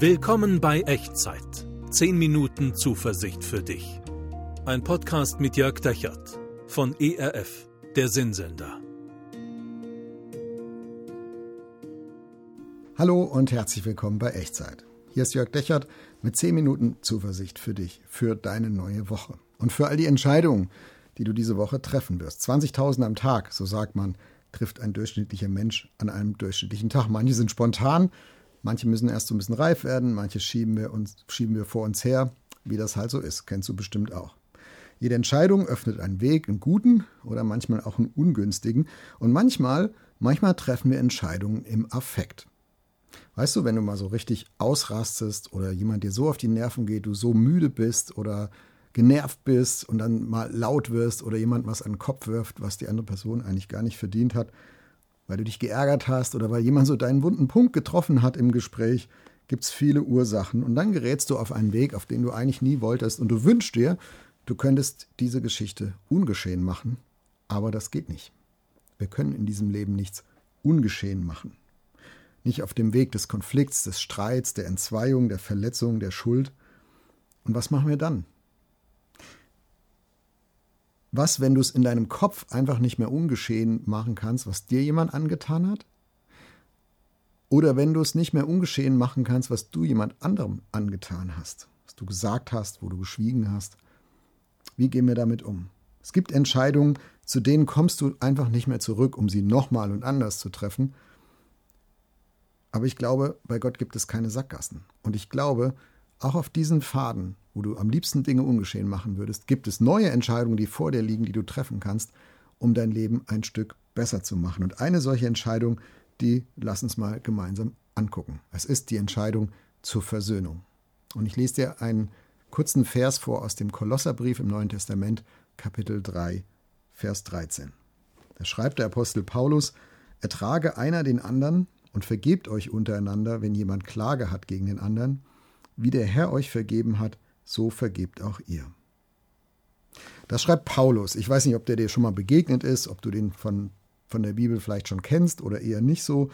Willkommen bei Echtzeit. 10 Minuten Zuversicht für dich. Ein Podcast mit Jörg Dechert von ERF, der Sinnsender. Hallo und herzlich willkommen bei Echtzeit. Hier ist Jörg Dechert mit 10 Minuten Zuversicht für dich, für deine neue Woche und für all die Entscheidungen, die du diese Woche treffen wirst. 20.000 am Tag, so sagt man, trifft ein durchschnittlicher Mensch an einem durchschnittlichen Tag. Manche sind spontan, manche müssen erst so ein bisschen reif werden, manche schieben wir, uns, schieben wir vor uns her, wie das halt so ist. Kennst du bestimmt auch. Jede Entscheidung öffnet einen Weg, einen guten oder manchmal auch einen ungünstigen. Und manchmal, manchmal treffen wir Entscheidungen im Affekt. Weißt du, wenn du mal so richtig ausrastest oder jemand dir so auf die Nerven geht, du so müde bist oder genervt bist und dann mal laut wirst oder jemand was an den Kopf wirft, was die andere Person eigentlich gar nicht verdient hat, weil du dich geärgert hast oder weil jemand so deinen wunden Punkt getroffen hat im Gespräch, gibt es viele Ursachen und dann gerätst du auf einen Weg, auf den du eigentlich nie wolltest und du wünschst dir, du könntest diese Geschichte ungeschehen machen, aber das geht nicht. Wir können in diesem Leben nichts ungeschehen machen. Nicht auf dem Weg des Konflikts, des Streits, der Entzweiung, der Verletzung, der Schuld. Und was machen wir dann? Was, wenn du es in deinem Kopf einfach nicht mehr ungeschehen machen kannst, was dir jemand angetan hat? Oder wenn du es nicht mehr ungeschehen machen kannst, was du jemand anderem angetan hast, was du gesagt hast, wo du geschwiegen hast. Wie gehen wir damit um? Es gibt Entscheidungen, zu denen kommst du einfach nicht mehr zurück, um sie nochmal und anders zu treffen. Aber ich glaube, bei Gott gibt es keine Sackgassen. Und ich glaube, auch auf diesen Faden, wo du am liebsten Dinge ungeschehen machen würdest, gibt es neue Entscheidungen, die vor dir liegen, die du treffen kannst, um dein Leben ein Stück besser zu machen. Und eine solche Entscheidung, die lass uns mal gemeinsam angucken. Es ist die Entscheidung zur Versöhnung. Und ich lese dir einen kurzen Vers vor aus dem Kolosserbrief im Neuen Testament, Kapitel 3, Vers 13. Da schreibt der Apostel Paulus, ertrage einer den anderen und vergebt euch untereinander, wenn jemand Klage hat gegen den anderen, wie der Herr euch vergeben hat, so vergebt auch ihr. Das schreibt Paulus. Ich weiß nicht, ob der dir schon mal begegnet ist, ob du den von, von der Bibel vielleicht schon kennst oder eher nicht so.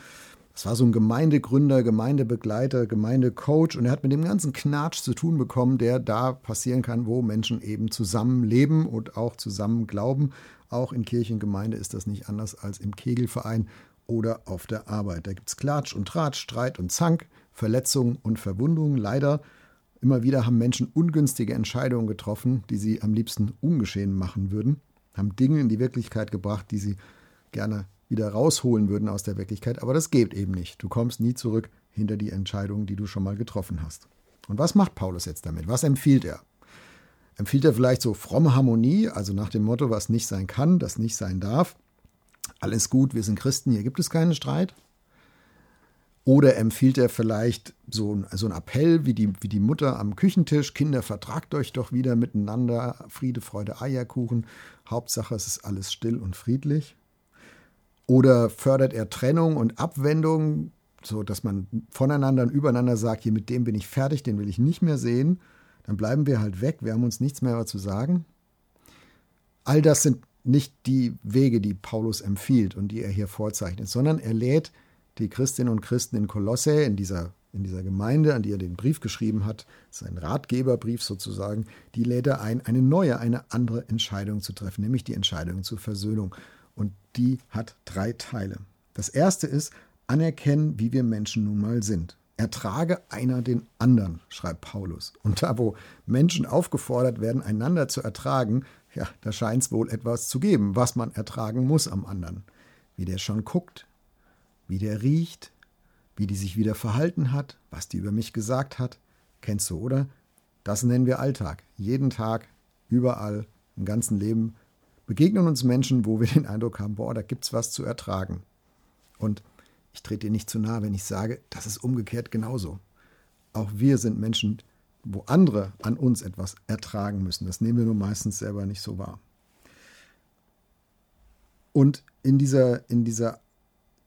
Das war so ein Gemeindegründer, Gemeindebegleiter, Gemeindecoach und er hat mit dem ganzen Knatsch zu tun bekommen, der da passieren kann, wo Menschen eben zusammen leben und auch zusammen glauben. Auch in Kirchengemeinde ist das nicht anders als im Kegelverein oder auf der Arbeit. Da gibt es Klatsch und Tratsch, Streit und Zank, Verletzungen und Verwundungen. Leider immer wieder haben Menschen ungünstige Entscheidungen getroffen, die sie am liebsten ungeschehen machen würden, haben Dinge in die Wirklichkeit gebracht, die sie gerne wieder rausholen würden aus der Wirklichkeit, aber das geht eben nicht. Du kommst nie zurück hinter die Entscheidungen, die du schon mal getroffen hast. Und was macht Paulus jetzt damit? Was empfiehlt er? Empfiehlt er vielleicht so fromme Harmonie, also nach dem Motto, was nicht sein kann, das nicht sein darf? Alles gut, wir sind Christen, hier gibt es keinen Streit? Oder empfiehlt er vielleicht so, ein, so einen Appell wie die, wie die Mutter am Küchentisch, Kinder, vertragt euch doch wieder miteinander, Friede, Freude, Eierkuchen, Hauptsache es ist alles still und friedlich? Oder fördert er Trennung und Abwendung, so dass man voneinander und übereinander sagt, hier mit dem bin ich fertig, den will ich nicht mehr sehen, dann bleiben wir halt weg, wir haben uns nichts mehr zu sagen? All das sind nicht die Wege, die Paulus empfiehlt und die er hier vorzeichnet, sondern er lädt die Christinnen und Christen in Kolosse, in dieser, in dieser Gemeinde, an die er den Brief geschrieben hat, sein Ratgeberbrief sozusagen, die lädt er ein, eine neue, eine andere Entscheidung zu treffen, nämlich die Entscheidung zur Versöhnung. Und die hat drei Teile. Das erste ist, anerkennen, wie wir Menschen nun mal sind. Ertrage einer den anderen, schreibt Paulus. Und da, wo Menschen aufgefordert werden, einander zu ertragen, ja, da scheint es wohl etwas zu geben, was man ertragen muss am anderen. Wie der schon guckt, wie der riecht, wie die sich wieder verhalten hat, was die über mich gesagt hat. Kennst du, oder? Das nennen wir Alltag. Jeden Tag, überall, im ganzen Leben begegnen uns Menschen, wo wir den Eindruck haben, boah, da gibt's was zu ertragen. Und ich trete dir nicht zu nahe, wenn ich sage, das ist umgekehrt genauso. Auch wir sind Menschen, wo andere an uns etwas ertragen müssen. Das nehmen wir nur meistens selber nicht so wahr. Und in dieser, in dieser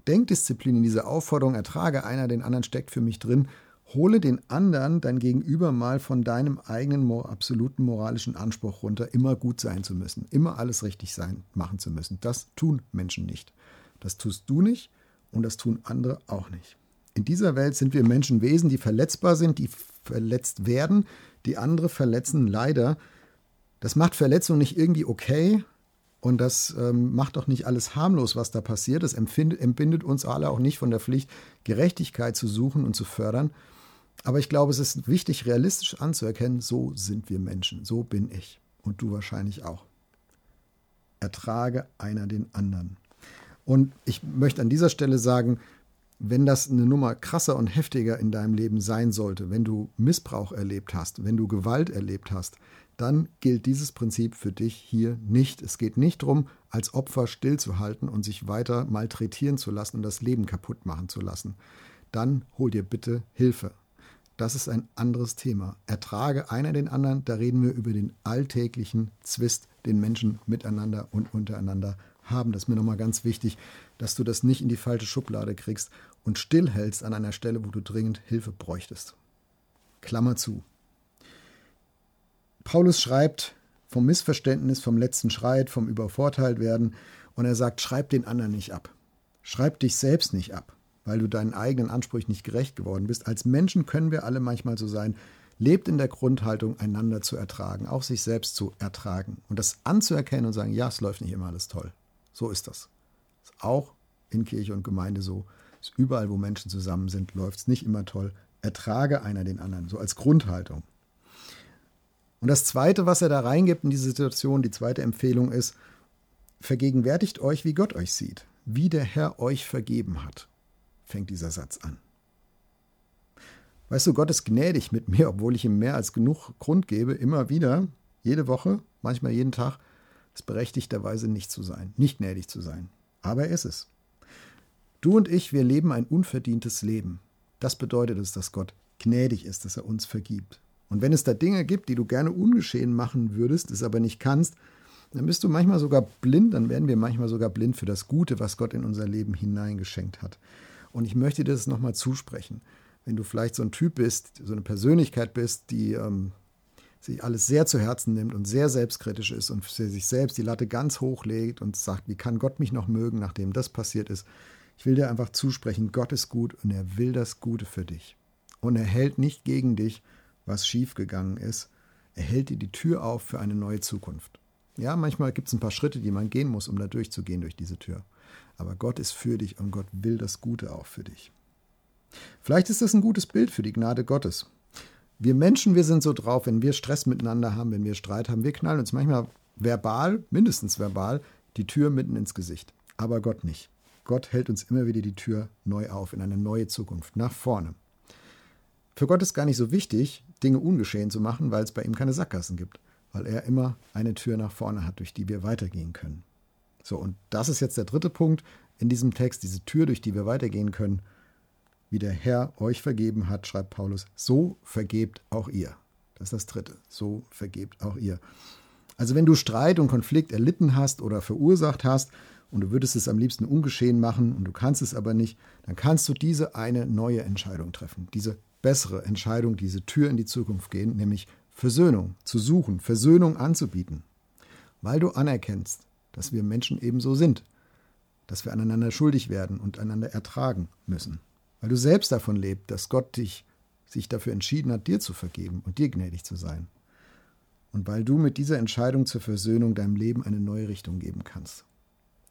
Denkdisziplin, in dieser Aufforderung, ertrage einer den anderen, steckt für mich drin, hole den anderen dein Gegenüber mal von deinem eigenen absoluten moralischen Anspruch runter, immer gut sein zu müssen, immer alles richtig sein, machen zu müssen. Das tun Menschen nicht. Das tust du nicht und das tun andere auch nicht. In dieser Welt sind wir Menschen Wesen, die verletzbar sind, die verletzt werden, die andere verletzen, leider. Das macht Verletzung nicht irgendwie okay und das ähm, macht auch nicht alles harmlos, was da passiert. Das empfindet uns alle auch nicht von der Pflicht, Gerechtigkeit zu suchen und zu fördern. Aber ich glaube, es ist wichtig, realistisch anzuerkennen, so sind wir Menschen, so bin ich und du wahrscheinlich auch. Ertrage einer den anderen. Und ich möchte an dieser Stelle sagen, wenn das eine Nummer krasser und heftiger in deinem Leben sein sollte, wenn du Missbrauch erlebt hast, wenn du Gewalt erlebt hast, dann gilt dieses Prinzip für dich hier nicht. Es geht nicht darum, als Opfer stillzuhalten und sich weiter malträtieren zu lassen und das Leben kaputt machen zu lassen. Dann hol dir bitte Hilfe. Das ist ein anderes Thema. Ertrage einer den anderen, da reden wir über den alltäglichen Zwist, den Menschen miteinander und untereinander haben. Das ist mir nochmal ganz wichtig, dass du das nicht in die falsche Schublade kriegst und stillhältst an einer Stelle, wo du dringend Hilfe bräuchtest. Klammer zu. Paulus schreibt vom Missverständnis, vom letzten Schreit, vom übervorteilt werden und er sagt, schreib den anderen nicht ab. Schreib dich selbst nicht ab weil du deinen eigenen Ansprüchen nicht gerecht geworden bist. Als Menschen können wir alle manchmal so sein. Lebt in der Grundhaltung, einander zu ertragen, auch sich selbst zu ertragen und das anzuerkennen und sagen, ja, es läuft nicht immer alles toll. So ist das. Ist auch in Kirche und Gemeinde so. Ist überall, wo Menschen zusammen sind, läuft es nicht immer toll. Ertrage einer den anderen, so als Grundhaltung. Und das Zweite, was er da reingibt in diese Situation, die zweite Empfehlung ist, vergegenwärtigt euch, wie Gott euch sieht, wie der Herr euch vergeben hat fängt dieser Satz an. Weißt du, Gott ist gnädig mit mir, obwohl ich ihm mehr als genug Grund gebe, immer wieder, jede Woche, manchmal jeden Tag, es berechtigterweise nicht zu sein, nicht gnädig zu sein. Aber er ist es. Du und ich, wir leben ein unverdientes Leben. Das bedeutet es, dass Gott gnädig ist, dass er uns vergibt. Und wenn es da Dinge gibt, die du gerne ungeschehen machen würdest, es aber nicht kannst, dann bist du manchmal sogar blind, dann werden wir manchmal sogar blind für das Gute, was Gott in unser Leben hineingeschenkt hat. Und ich möchte dir das nochmal zusprechen. Wenn du vielleicht so ein Typ bist, so eine Persönlichkeit bist, die ähm, sich alles sehr zu Herzen nimmt und sehr selbstkritisch ist und sich selbst die Latte ganz hoch legt und sagt, wie kann Gott mich noch mögen, nachdem das passiert ist. Ich will dir einfach zusprechen, Gott ist gut und er will das Gute für dich. Und er hält nicht gegen dich, was schiefgegangen ist. Er hält dir die Tür auf für eine neue Zukunft. Ja, manchmal gibt es ein paar Schritte, die man gehen muss, um da durchzugehen durch diese Tür. Aber Gott ist für dich und Gott will das Gute auch für dich. Vielleicht ist das ein gutes Bild für die Gnade Gottes. Wir Menschen, wir sind so drauf, wenn wir Stress miteinander haben, wenn wir Streit haben, wir knallen uns manchmal verbal, mindestens verbal, die Tür mitten ins Gesicht. Aber Gott nicht. Gott hält uns immer wieder die Tür neu auf in eine neue Zukunft, nach vorne. Für Gott ist gar nicht so wichtig, Dinge ungeschehen zu machen, weil es bei ihm keine Sackgassen gibt, weil er immer eine Tür nach vorne hat, durch die wir weitergehen können. So, und das ist jetzt der dritte Punkt in diesem Text, diese Tür, durch die wir weitergehen können. Wie der Herr euch vergeben hat, schreibt Paulus, so vergebt auch ihr. Das ist das dritte. So vergebt auch ihr. Also wenn du Streit und Konflikt erlitten hast oder verursacht hast und du würdest es am liebsten ungeschehen machen und du kannst es aber nicht, dann kannst du diese eine neue Entscheidung treffen. Diese bessere Entscheidung, diese Tür in die Zukunft gehen, nämlich Versöhnung zu suchen, Versöhnung anzubieten. Weil du anerkennst, dass wir Menschen ebenso sind, dass wir aneinander schuldig werden und einander ertragen müssen. Weil du selbst davon lebst, dass Gott dich, sich dafür entschieden hat, dir zu vergeben und dir gnädig zu sein. Und weil du mit dieser Entscheidung zur Versöhnung deinem Leben eine neue Richtung geben kannst.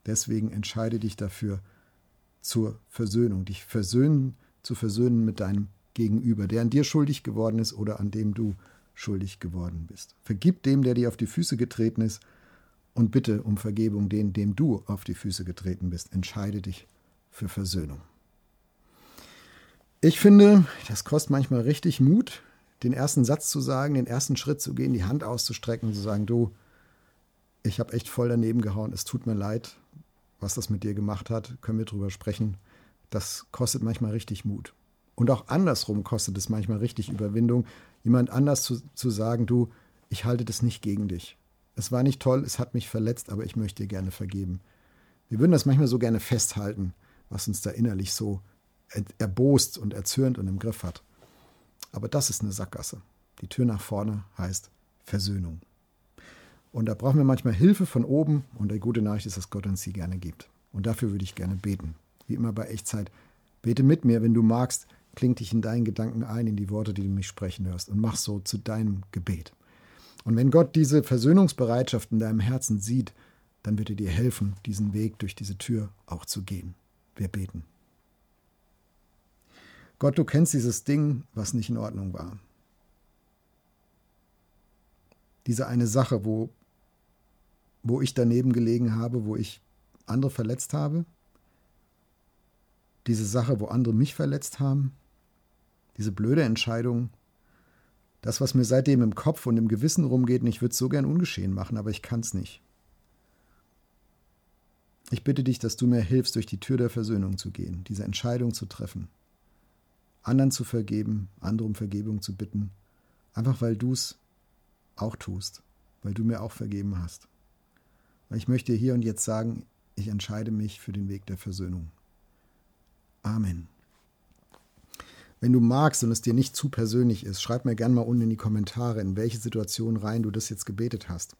Deswegen entscheide dich dafür zur Versöhnung, dich versöhnen, zu versöhnen mit deinem Gegenüber, der an dir schuldig geworden ist oder an dem du schuldig geworden bist. Vergib dem, der dir auf die Füße getreten ist, und bitte um Vergebung den, dem du auf die Füße getreten bist. Entscheide dich für Versöhnung. Ich finde, das kostet manchmal richtig Mut, den ersten Satz zu sagen, den ersten Schritt zu gehen, die Hand auszustrecken und zu sagen, du, ich habe echt voll daneben gehauen, es tut mir leid, was das mit dir gemacht hat, können wir drüber sprechen. Das kostet manchmal richtig Mut. Und auch andersrum kostet es manchmal richtig Überwindung, jemand anders zu, zu sagen, du, ich halte das nicht gegen dich. Es war nicht toll, es hat mich verletzt, aber ich möchte dir gerne vergeben. Wir würden das manchmal so gerne festhalten, was uns da innerlich so erbost und erzürnt und im Griff hat. Aber das ist eine Sackgasse. Die Tür nach vorne heißt Versöhnung. Und da brauchen wir manchmal Hilfe von oben und die gute Nachricht ist, dass Gott uns sie gerne gibt. Und dafür würde ich gerne beten. Wie immer bei Echtzeit Bete mit mir, wenn du magst, kling dich in deinen Gedanken ein, in die Worte, die du mich sprechen hörst und mach so zu deinem Gebet. Und wenn Gott diese Versöhnungsbereitschaft in deinem Herzen sieht, dann wird er dir helfen, diesen Weg durch diese Tür auch zu gehen. Wir beten. Gott, du kennst dieses Ding, was nicht in Ordnung war. Diese eine Sache, wo, wo ich daneben gelegen habe, wo ich andere verletzt habe. Diese Sache, wo andere mich verletzt haben. Diese blöde Entscheidung. Das, was mir seitdem im Kopf und im Gewissen rumgeht, und ich würde es so gern ungeschehen machen, aber ich kann es nicht. Ich bitte dich, dass du mir hilfst, durch die Tür der Versöhnung zu gehen, diese Entscheidung zu treffen anderen zu vergeben, andere um Vergebung zu bitten, einfach weil du es auch tust, weil du mir auch vergeben hast. Weil ich möchte hier und jetzt sagen, ich entscheide mich für den Weg der Versöhnung. Amen. Wenn du magst und es dir nicht zu persönlich ist, schreib mir gerne mal unten in die Kommentare, in welche Situation rein du das jetzt gebetet hast.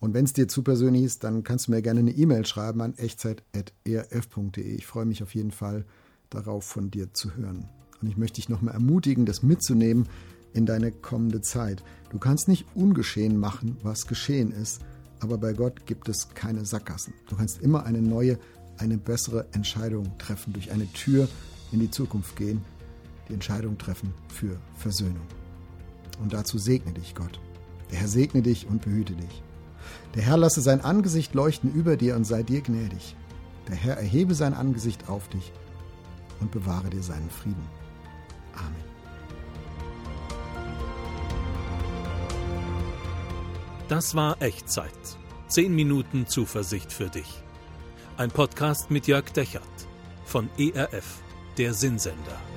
Und wenn es dir zu persönlich ist, dann kannst du mir gerne eine E-Mail schreiben an echtzeit.erf.de. Ich freue mich auf jeden Fall darauf, von dir zu hören. Und ich möchte dich nochmal ermutigen, das mitzunehmen in deine kommende Zeit. Du kannst nicht ungeschehen machen, was geschehen ist, aber bei Gott gibt es keine Sackgassen. Du kannst immer eine neue, eine bessere Entscheidung treffen, durch eine Tür in die Zukunft gehen, die Entscheidung treffen für Versöhnung. Und dazu segne dich Gott. Der Herr segne dich und behüte dich. Der Herr lasse sein Angesicht leuchten über dir und sei dir gnädig. Der Herr erhebe sein Angesicht auf dich und bewahre dir seinen Frieden. Amen. Das war Echtzeit. Zehn Minuten Zuversicht für dich. Ein Podcast mit Jörg Dechert von ERF, der Sinnsender.